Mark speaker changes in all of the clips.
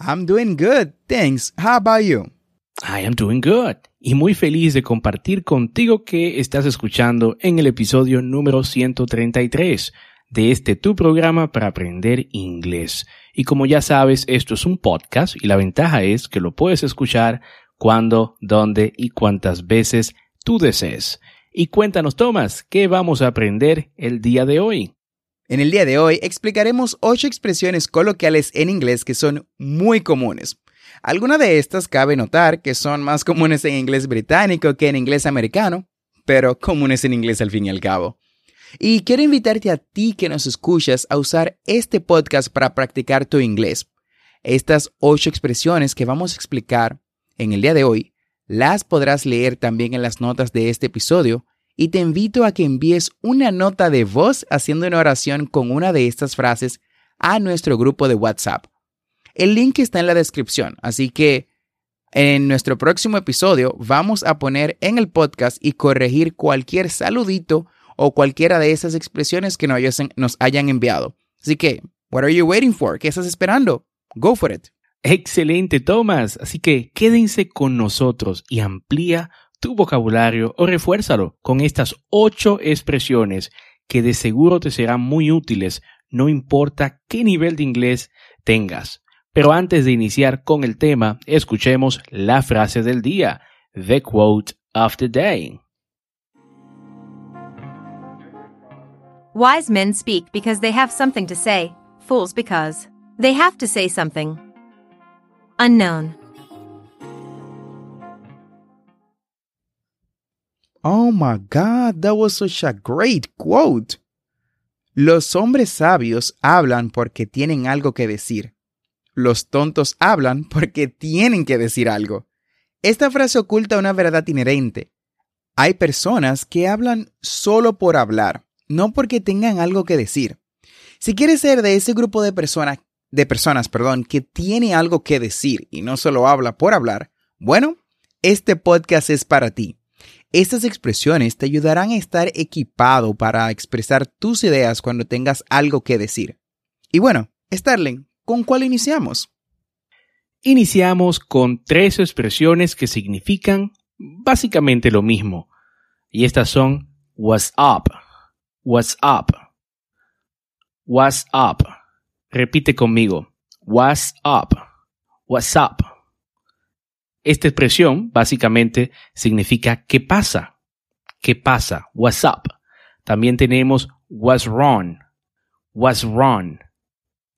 Speaker 1: I'm doing good, thanks. How about you?
Speaker 2: I am doing good. Y muy feliz de compartir contigo que estás escuchando en el episodio número 133 de este tu programa para aprender inglés. Y como ya sabes, esto es un podcast y la ventaja es que lo puedes escuchar cuando, dónde y cuántas veces tú desees. Y cuéntanos, Tomás, ¿qué vamos a aprender el día de hoy?
Speaker 1: En el día de hoy explicaremos ocho expresiones coloquiales en inglés que son muy comunes. Algunas de estas cabe notar que son más comunes en inglés británico que en inglés americano, pero comunes en inglés al fin y al cabo. Y quiero invitarte a ti que nos escuchas a usar este podcast para practicar tu inglés. Estas ocho expresiones que vamos a explicar en el día de hoy las podrás leer también en las notas de este episodio y te invito a que envíes una nota de voz haciendo una oración con una de estas frases a nuestro grupo de WhatsApp. El link está en la descripción, así que en nuestro próximo episodio vamos a poner en el podcast y corregir cualquier saludito o cualquiera de esas expresiones que nos hayan enviado. Así que, what are you waiting for? ¿Qué estás esperando? Go for it.
Speaker 2: Excelente, Thomas. Así que quédense con nosotros y amplía tu vocabulario o refuérzalo con estas ocho expresiones que de seguro te serán muy útiles, no importa qué nivel de inglés tengas. Pero antes de iniciar con el tema, escuchemos la frase del día, the quote of the day.
Speaker 3: Wise men speak because they have something to say, fools because they have to say something. Unknown.
Speaker 1: Oh my God, that was such a great quote. Los hombres sabios hablan porque tienen algo que decir. Los tontos hablan porque tienen que decir algo. Esta frase oculta una verdad inherente. Hay personas que hablan solo por hablar, no porque tengan algo que decir. Si quieres ser de ese grupo de personas, de personas, perdón, que tiene algo que decir y no solo habla por hablar, bueno, este podcast es para ti. Estas expresiones te ayudarán a estar equipado para expresar tus ideas cuando tengas algo que decir. Y bueno, Starling, ¿con cuál iniciamos?
Speaker 2: Iniciamos con tres expresiones que significan básicamente lo mismo. Y estas son what's up, what's up, what's up. Repite conmigo. What's up, what's up. Esta expresión básicamente significa ¿qué pasa? ¿Qué pasa? What's up? También tenemos what's wrong. What's wrong.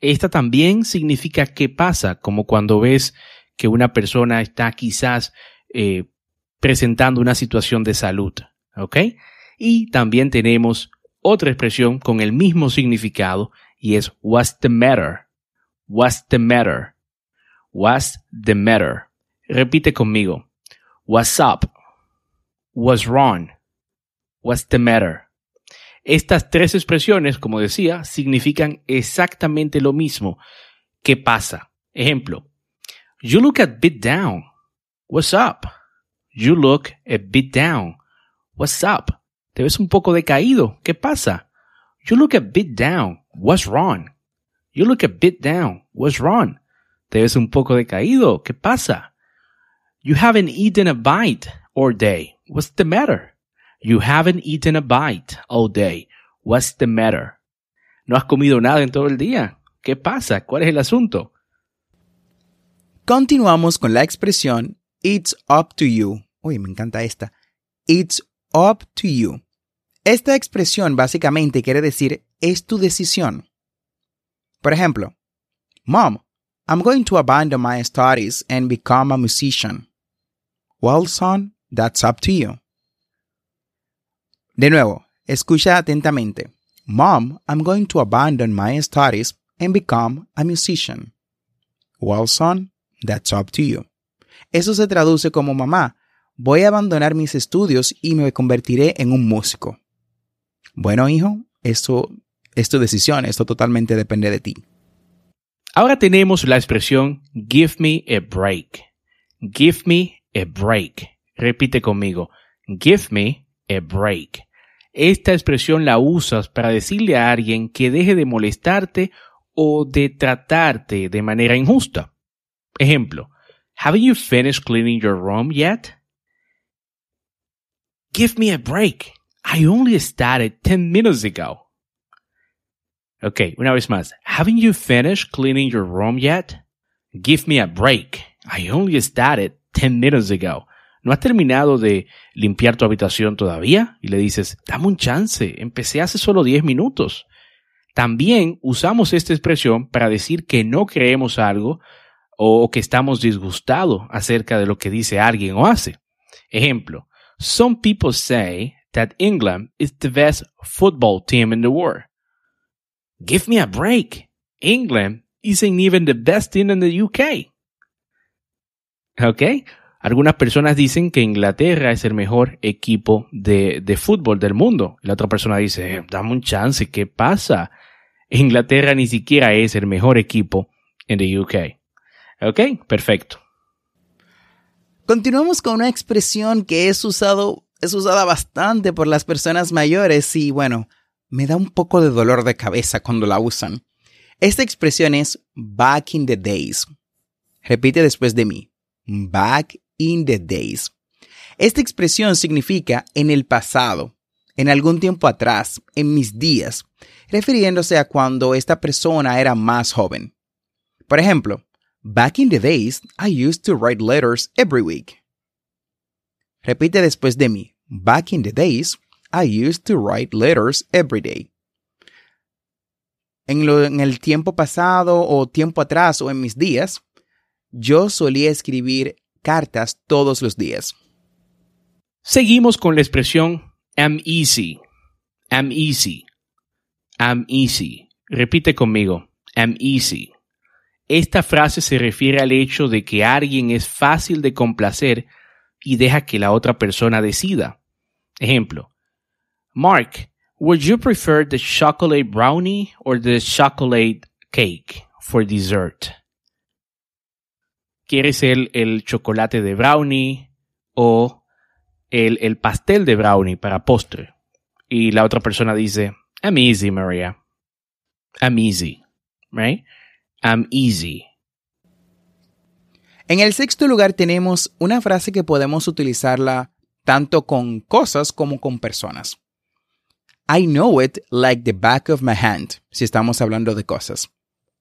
Speaker 2: Esta también significa ¿qué pasa? Como cuando ves que una persona está quizás eh, presentando una situación de salud. ¿Ok? Y también tenemos otra expresión con el mismo significado y es what's the matter? What's the matter? What's the matter? Repite conmigo. What's up? What's wrong? What's the matter? Estas tres expresiones, como decía, significan exactamente lo mismo. ¿Qué pasa? Ejemplo. You look a bit down. What's up? You look a bit down. What's up? Te ves un poco decaído. ¿Qué pasa? You look a bit down. What's wrong? You look a bit down. What's wrong? Te ves un poco decaído. ¿Qué pasa? You haven't eaten a bite all day. What's the matter? You haven't eaten a bite all day. What's the matter? No has comido nada en todo el día. ¿Qué pasa? ¿Cuál es el asunto?
Speaker 1: Continuamos con la expresión It's up to you. Uy, me encanta esta. It's up to you. Esta expresión básicamente quiere decir es tu decisión. Por ejemplo, Mom, I'm going to abandon my studies and become a musician. Well, son, that's up to you. De nuevo, escucha atentamente. Mom, I'm going to abandon my studies and become a musician. Well, son, that's up to you. Eso se traduce como mamá, voy a abandonar mis estudios y me convertiré en un músico. Bueno, hijo, esto es tu decisión, esto totalmente depende de ti.
Speaker 2: Ahora tenemos la expresión give me a break. Give me a break. Repite conmigo. Give me a break. Esta expresión la usas para decirle a alguien que deje de molestarte o de tratarte de manera injusta. Ejemplo, Haven't you finished cleaning your room yet? Give me a break. I only started 10 minutes ago. Ok, una vez más. Haven't you finished cleaning your room yet? Give me a break. I only started 10 minutes ago. ¿No has terminado de limpiar tu habitación todavía? Y le dices, dame un chance, empecé hace solo 10 minutos. También usamos esta expresión para decir que no creemos algo o que estamos disgustados acerca de lo que dice alguien o hace. Ejemplo, some people say that England is the best football team in the world. Give me a break. England isn't even the best team in the UK. ¿Ok? Algunas personas dicen que Inglaterra es el mejor equipo de, de fútbol del mundo. La otra persona dice, eh, dame un chance, ¿qué pasa? Inglaterra ni siquiera es el mejor equipo en the UK. Ok, perfecto.
Speaker 1: Continuamos con una expresión que es, usado, es usada bastante por las personas mayores y bueno, me da un poco de dolor de cabeza cuando la usan. Esta expresión es back in the days. Repite después de mí. Back in the days. Esta expresión significa en el pasado, en algún tiempo atrás, en mis días, refiriéndose a cuando esta persona era más joven. Por ejemplo, Back in the days, I used to write letters every week. Repite después de mí. Back in the days, I used to write letters every day. En, lo, en el tiempo pasado o tiempo atrás o en mis días, yo solía escribir cartas todos los días.
Speaker 2: Seguimos con la expresión am easy. Am easy. Am easy. Repite conmigo. Am easy. Esta frase se refiere al hecho de que alguien es fácil de complacer y deja que la otra persona decida. Ejemplo. Mark, would you prefer the chocolate brownie or the chocolate cake for dessert? ¿Quieres el, el chocolate de brownie o el, el pastel de brownie para postre? Y la otra persona dice, I'm easy, Maria. I'm easy. Right? I'm easy.
Speaker 1: En el sexto lugar tenemos una frase que podemos utilizarla tanto con cosas como con personas. I know it like the back of my hand, si estamos hablando de cosas.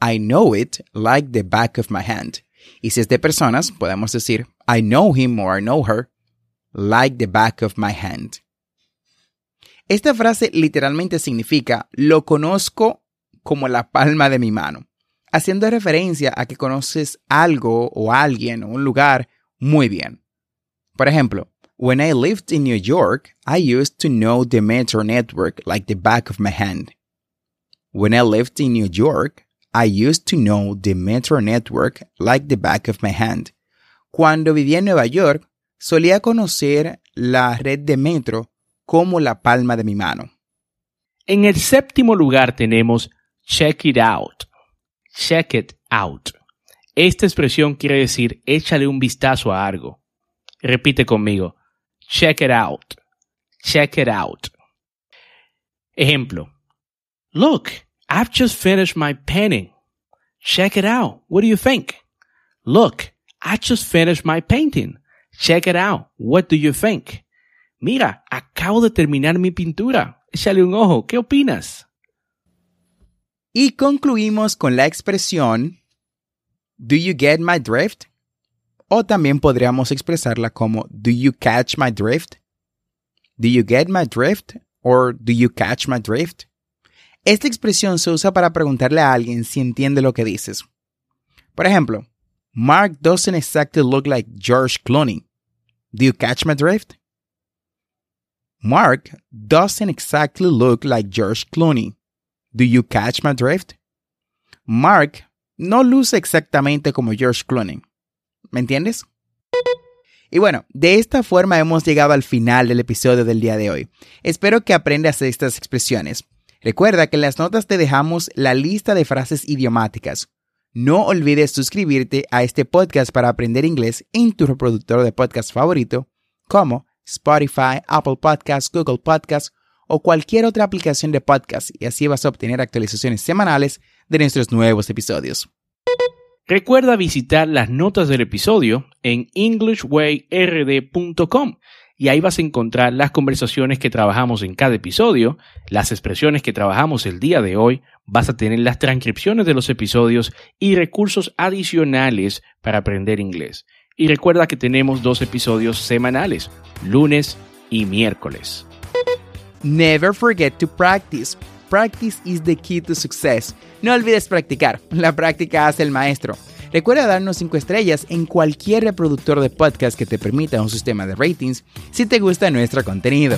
Speaker 1: I know it like the back of my hand. Y si es de personas, podemos decir I know him or I know her like the back of my hand. Esta frase literalmente significa lo conozco como la palma de mi mano haciendo referencia a que conoces algo o alguien o un lugar muy bien. Por ejemplo, when I lived in New York, I used to know the metro network like the back of my hand. When I lived in New York, I used to know the metro network like the back of my hand. Cuando vivía en Nueva York, solía conocer la red de metro como la palma de mi mano.
Speaker 2: En el séptimo lugar tenemos check it out. Check it out. Esta expresión quiere decir échale un vistazo a algo. Repite conmigo. Check it out. Check it out. Ejemplo. Look, I've just finished my painting. Check it out. What do you think? Look, I just finished my painting. Check it out. What do you think? Mira, acabo de terminar mi pintura. Échale un ojo. ¿Qué opinas?
Speaker 1: Y concluimos con la expresión Do you get my drift? O también podríamos expresarla como Do you catch my drift? Do you get my drift? Or Do you catch my drift? Esta expresión se usa para preguntarle a alguien si entiende lo que dices. Por ejemplo, Mark doesn't exactly look like George Clooney. Do you catch my drift? Mark doesn't exactly look like George Clooney. Do you catch my drift? Mark no luce exactamente como George Clooney. ¿Me entiendes? Y bueno, de esta forma hemos llegado al final del episodio del día de hoy. Espero que aprendas estas expresiones. Recuerda que en las notas te dejamos la lista de frases idiomáticas. No olvides suscribirte a este podcast para aprender inglés en tu reproductor de podcast favorito, como Spotify, Apple Podcasts, Google Podcasts o cualquier otra aplicación de podcast y así vas a obtener actualizaciones semanales de nuestros nuevos episodios.
Speaker 2: Recuerda visitar las notas del episodio en englishwayrd.com y ahí vas a encontrar las conversaciones que trabajamos en cada episodio, las expresiones que trabajamos el día de hoy, vas a tener las transcripciones de los episodios y recursos adicionales para aprender inglés. Y recuerda que tenemos dos episodios semanales, lunes y miércoles.
Speaker 1: Never forget to practice. Practice is the key to success. No olvides practicar. La práctica hace el maestro. Recuerda darnos 5 estrellas en cualquier reproductor de podcast que te permita un sistema de ratings si te gusta nuestro contenido.